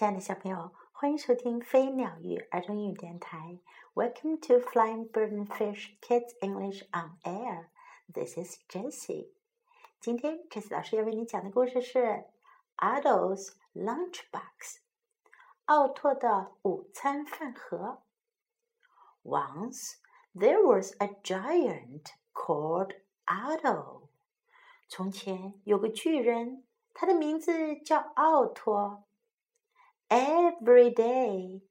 亲爱的小朋友，欢迎收听飞鸟鱼儿童英语电台。Welcome to Flying Bird and Fish Kids English on Air. This is Jessie. 今天老师要为你讲的故事是《Otto's Lunchbox》——奥托的午餐饭盒。Once there was a giant called Otto. 从前有个巨人，他的名字叫奥托。Every day,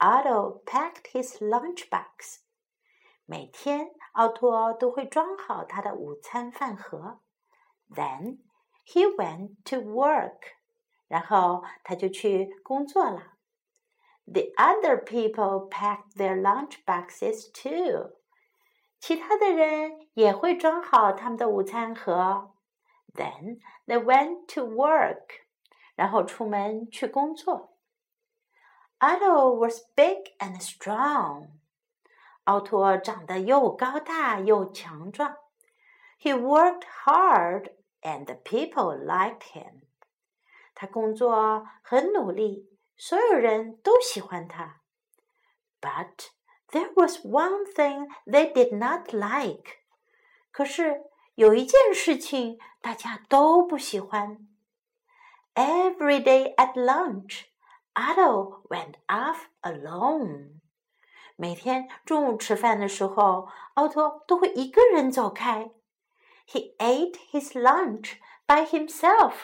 Otto packed his lunchbox. 每天，奥托都会装好他的午餐饭盒。Then he went to work. 然后他就去工作了。The other people packed their lunchboxes too. 其他的人也会装好他们的午餐盒。Then they went to work. 然后出门去工作。 Otto was big and strong. 奥托长得又高大又强壮。He worked hard, and the people liked him. 他工作很努力，所有人都喜欢他。But there was one thing they did not like. 可是有一件事情大家都不喜欢。Every day at lunch. Otto went off alone. 每天中午吃饭的时候，奥托都会一个人走开。He ate his lunch by himself.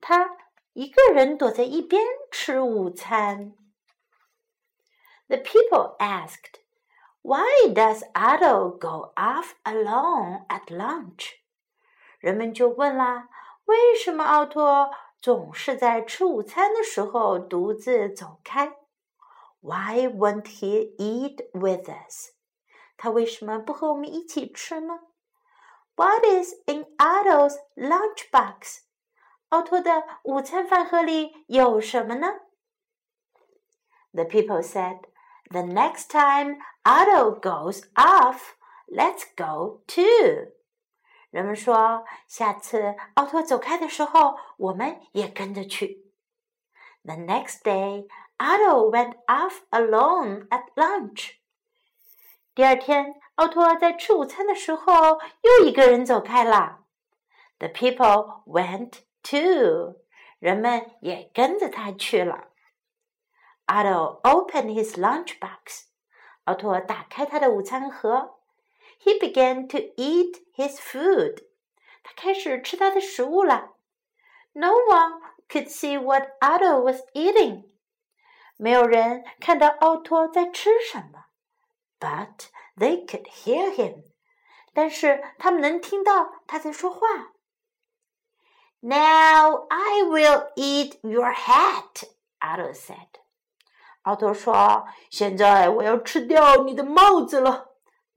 他一个人躲在一边吃午餐。The people asked, "Why does Otto go off alone at lunch?" 人们就问啦，为什么奥托 总是在吃午餐的时候独自走开。Why won't he eat with us？他为什么不和我们一起吃呢？What is in Otto's lunchbox？奥托的午餐饭盒里有什么呢？The people said, "The next time Otto goes off, let's go too." 人们说：“下次奥托走开的时候，我们也跟着去。” The next day, Otto went off alone at lunch. 第二天，奥托在吃午餐的时候又一个人走开了。The people went too. 人们也跟着他去了。Otto opened his lunchbox. 奥托打开他的午餐盒。he began to eat his food. 他开始吃他的食物了。No one could see what Otto was eating. 没有人看到奥托在吃什么，but they could hear him. 但是他们能听到他在说话。Now I will eat your hat, Otto said. 奥托说：“现在我要吃掉你的帽子了。” ”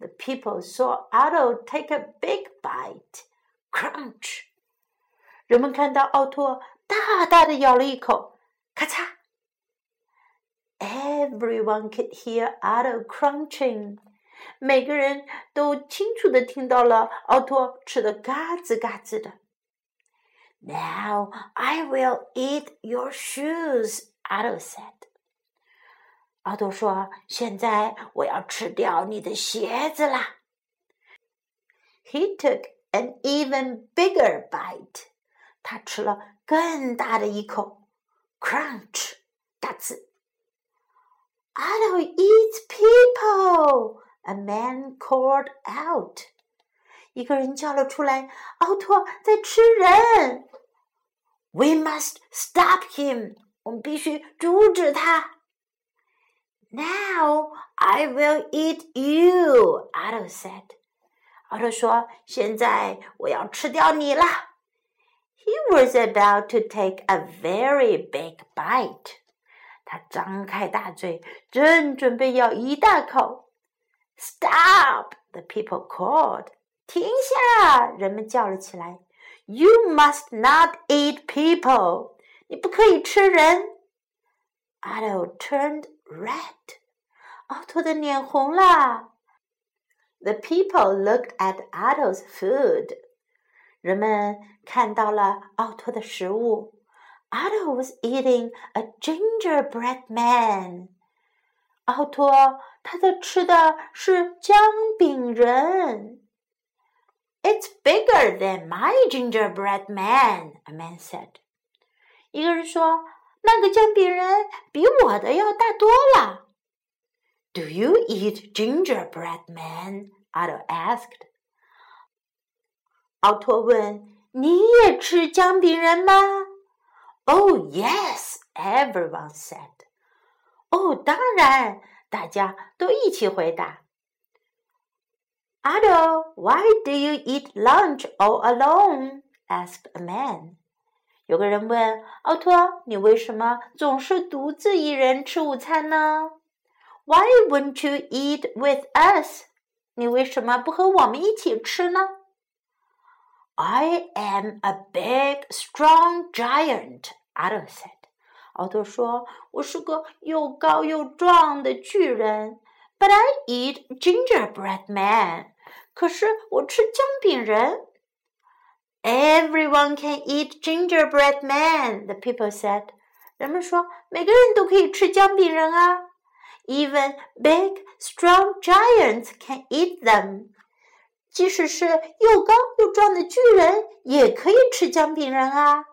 The people saw Otto take a big bite. Crunch! 人们看到奥托大大的咬了一口，咔嚓！Everyone could hear Otto crunching. 每个人都清楚的听到了奥托吃的嘎吱嘎吱的。Now I will eat your shoes, Otto said. 奥多说：“现在我要吃掉你的鞋子啦。” He took an even bigger bite. 他吃了更大的一口。Crunch，大字。Otto eats people. A man called out. 一个人叫了出来：“奥托在吃人。” We must stop him. 我们必须阻止他。Now I will eat you, Otto said. 奥特说：“现在我要吃掉你了。” He was about to take a very big bite. 他张开大嘴，正准备咬一大口。Stop! The people called. 停下！人们叫了起来。You must not eat people. 你不可以吃人。Otto turned red. 奥托的脸红了。The people looked at Otto's food. 人们看到了奥托的食物。 Otto was eating a gingerbread man. 奥托他在吃的是姜饼人。It's bigger than my gingerbread man, a man said. 一个人说：“ 那个姜饼人比我的要大多了。Do you eat gingerbread man? Otto asked. 奥托问：“你也吃姜饼人吗？”Oh yes, everyone said. Oh, 哦，当然，大家都一起回答。Otto, why do you eat lunch all alone? asked a man. 有个人问奥托：“你为什么总是独自一人吃午餐呢？”Why won't you eat with us？你为什么不和我们一起吃呢？I am a big, strong giant, Otto said. 奥托说：“我是个又高又壮的巨人，But I eat gingerbread man。可是我吃姜饼人。” Everyone can eat gingerbread man, the people said. 人们说每个人都可以吃姜饼人啊。Even big, strong giants can eat them. 即使是又高又壮的巨人也可以吃姜饼人啊。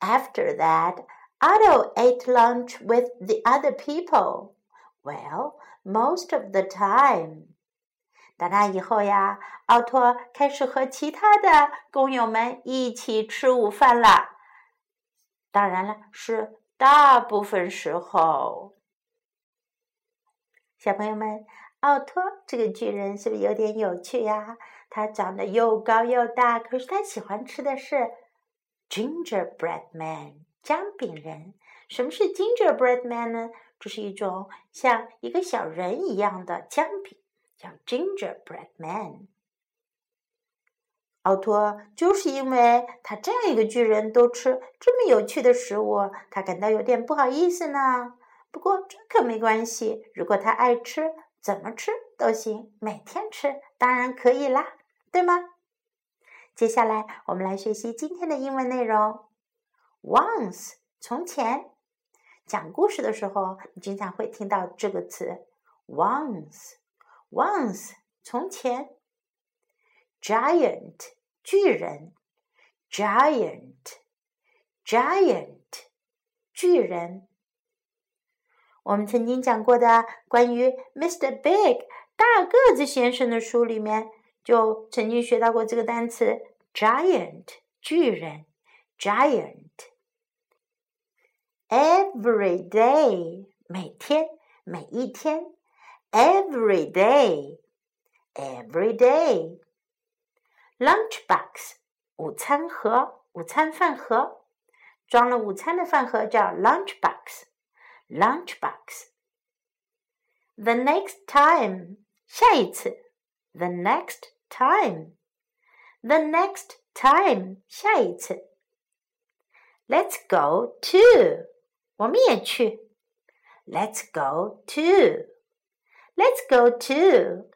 After that, Otto ate lunch with the other people. Well, most of the time. 长大以后呀，奥托开始和其他的工友们一起吃午饭了。当然了，是大部分时候。小朋友们，奥托这个巨人是不是有点有趣呀？他长得又高又大，可是他喜欢吃的是 gingerbread man 姜饼人。什么是 gingerbread man 呢？这是一种像一个小人一样的姜饼。叫 Gingerbread Man。奥托就是因为他这样一个巨人都吃这么有趣的食物，他感到有点不好意思呢。不过这可没关系，如果他爱吃，怎么吃都行，每天吃当然可以啦，对吗？接下来我们来学习今天的英文内容。Once，从前，讲故事的时候，你经常会听到这个词，once。Once，从前，giant，巨人，giant，giant，巨人。我们曾经讲过的关于 Mr. Big 大个子先生的书里面，就曾经学到过这个单词 giant，巨人，giant。Every day，每天，每一天。 every day, every day. Lunchbox，午餐盒，午餐饭盒，装了午餐的饭盒叫 lunchbox。lunchbox。The next time，下一次。The next time。The next time，下一次。Let's go to，我们也去。Let's go to。 Let's go to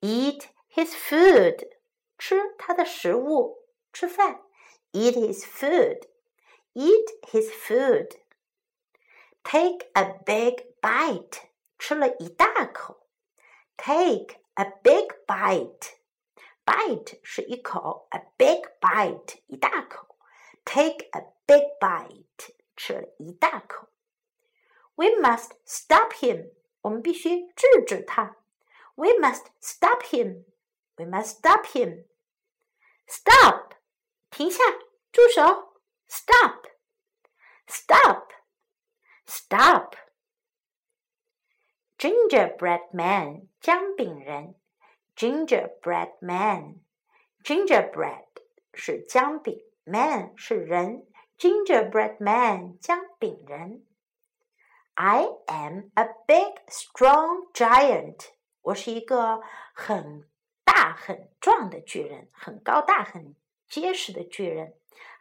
eat his food. 吃他的食物，吃饭。Eat his food. Eat his food. Take a big bite. 吃了一大口。Take a big bite. Bite 是一口，a big bite 一大口。Take a big bite. 吃了一大口。We must stop him. 我们必须制止他。We must stop him. We must stop him. Stop，停下，住手。Stop. Stop. Stop. Gingerbread man，姜饼人。Gingerbread man. Gingerbread 是姜饼，man 是人。Gingerbread man，姜饼人。 I am a big, strong giant. 我是一个很大很壮的巨人，很高大很结实的巨人。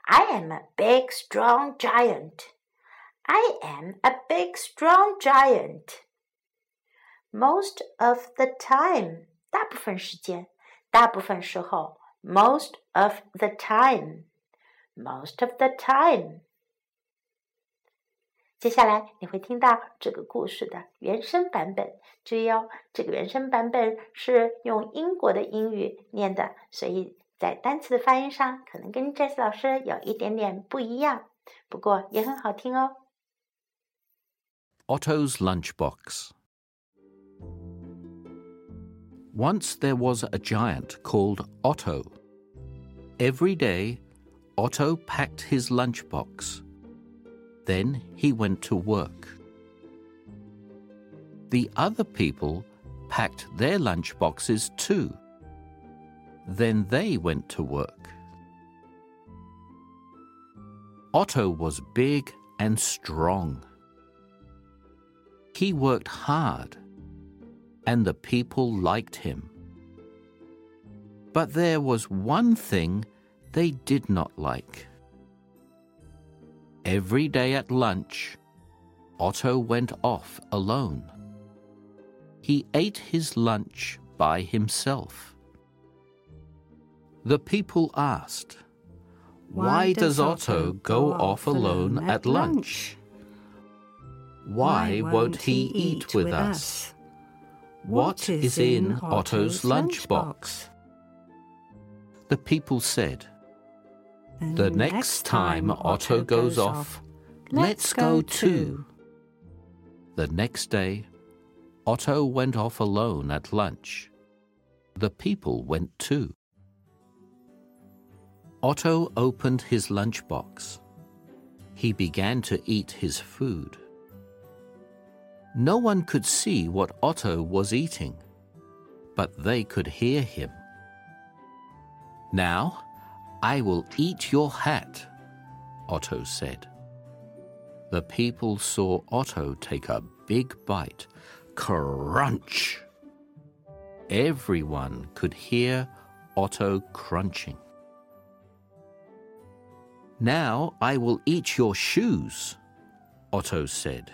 I am a big, strong giant. I am a big, strong giant. Most of the time，大部分时间，大部分时候。Most of the time. most of the time。 接下来你会听到这个故事的原声版本。注意哦，这个原声版本是用英国的英语念的，所以在单词的发音上可能跟 Jess 老师有一点点不一样，不过也很好听哦。Otto's Lunchbox Once there was a giant called Otto. Every day, Otto packed his lunchbox. then he went to work. The other people packed their lunchboxes too. Then they went to work. Otto was big and strong. He worked hard, and the people liked him. But there was one thing they did not like. Every day at lunch, Otto went off alone. He ate his lunch by himself. The people asked, Why, does Otto go off alone at lunch? Why won't he eat with us? What is in Otto's lunchbox? The people said, The next time Otto goes off, let's go too. The next day, Otto went off alone at lunch. The people went too. Otto opened his lunchbox. He began to eat his food. No one could see what Otto was eating, but they could hear him. Now, I will eat your hat, Otto said. The people saw Otto take a big bite. Crunch! Everyone could hear Otto crunching. Now I will eat your shoes, Otto said.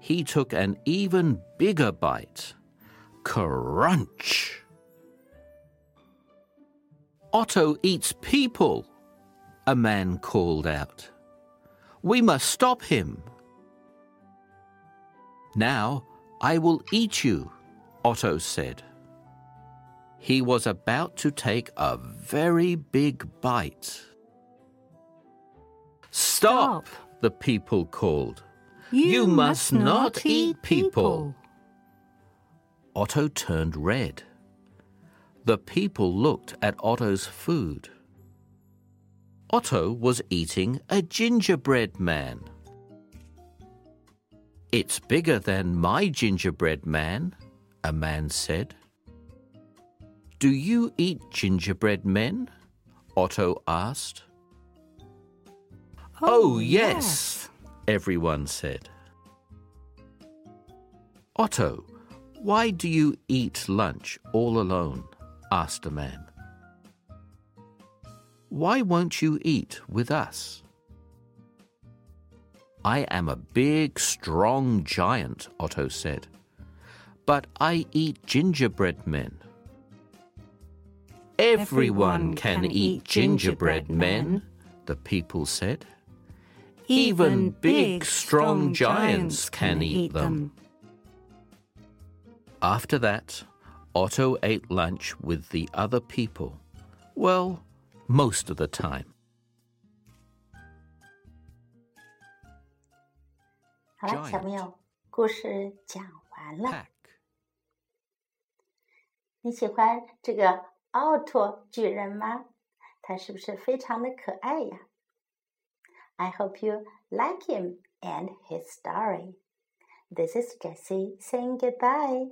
He took an even bigger bite. Crunch! Otto eats people, a man called out. We must stop him. Now I will eat you, Otto said. He was about to take a very big bite. Stop, the people called. You, You must, must not eat people. people. Otto turned red. The people looked at Otto's food. Otto was eating a gingerbread man. It's bigger than my gingerbread man, a man said. Do you eat gingerbread men? Otto asked. Oh, oh yes, everyone said. Otto, why do you eat lunch all alone? Asked a man. Why won't you eat with us? I am a big, strong giant, Otto said. But I eat gingerbread men. Everyone can eat gingerbread men, the people said. Even big, strong giants can eat them. After that, Otto ate lunch with the other people. Well, most of the time. 好了，小朋友，故事讲完了。 Pack. 你喜欢这个奥托巨人吗？他是不是非常的可爱呀？I hope you like him and his story. This is Jessie saying goodbye.